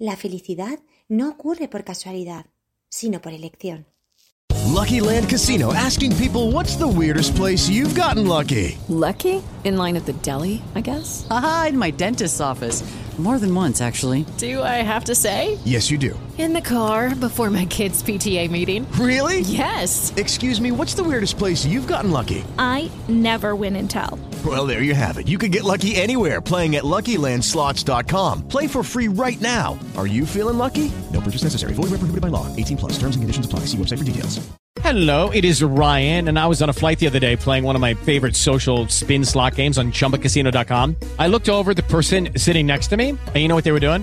La felicidad no ocurre por casualidad, sino por elección. Lucky Land Casino asking people what's the weirdest place you've gotten lucky? Lucky? In line at the deli, I guess? Aha, in my dentist's office. More than once, actually. Do I have to say? Yes, you do. In the car before my kids' PTA meeting. Really? Yes. Excuse me, what's the weirdest place you've gotten lucky? I never win and tell. Well, there you have it. You can get lucky anywhere playing at LuckyLandSlots.com. Play for free right now. Are you feeling lucky? No purchase necessary. Void where prohibited by law. 18 plus. Terms and conditions apply. See website for details. Hello, it is Ryan, and I was on a flight the other day playing one of my favorite social spin slot games on ChumbaCasino.com. I looked over the person sitting next to me, and you know what they were doing?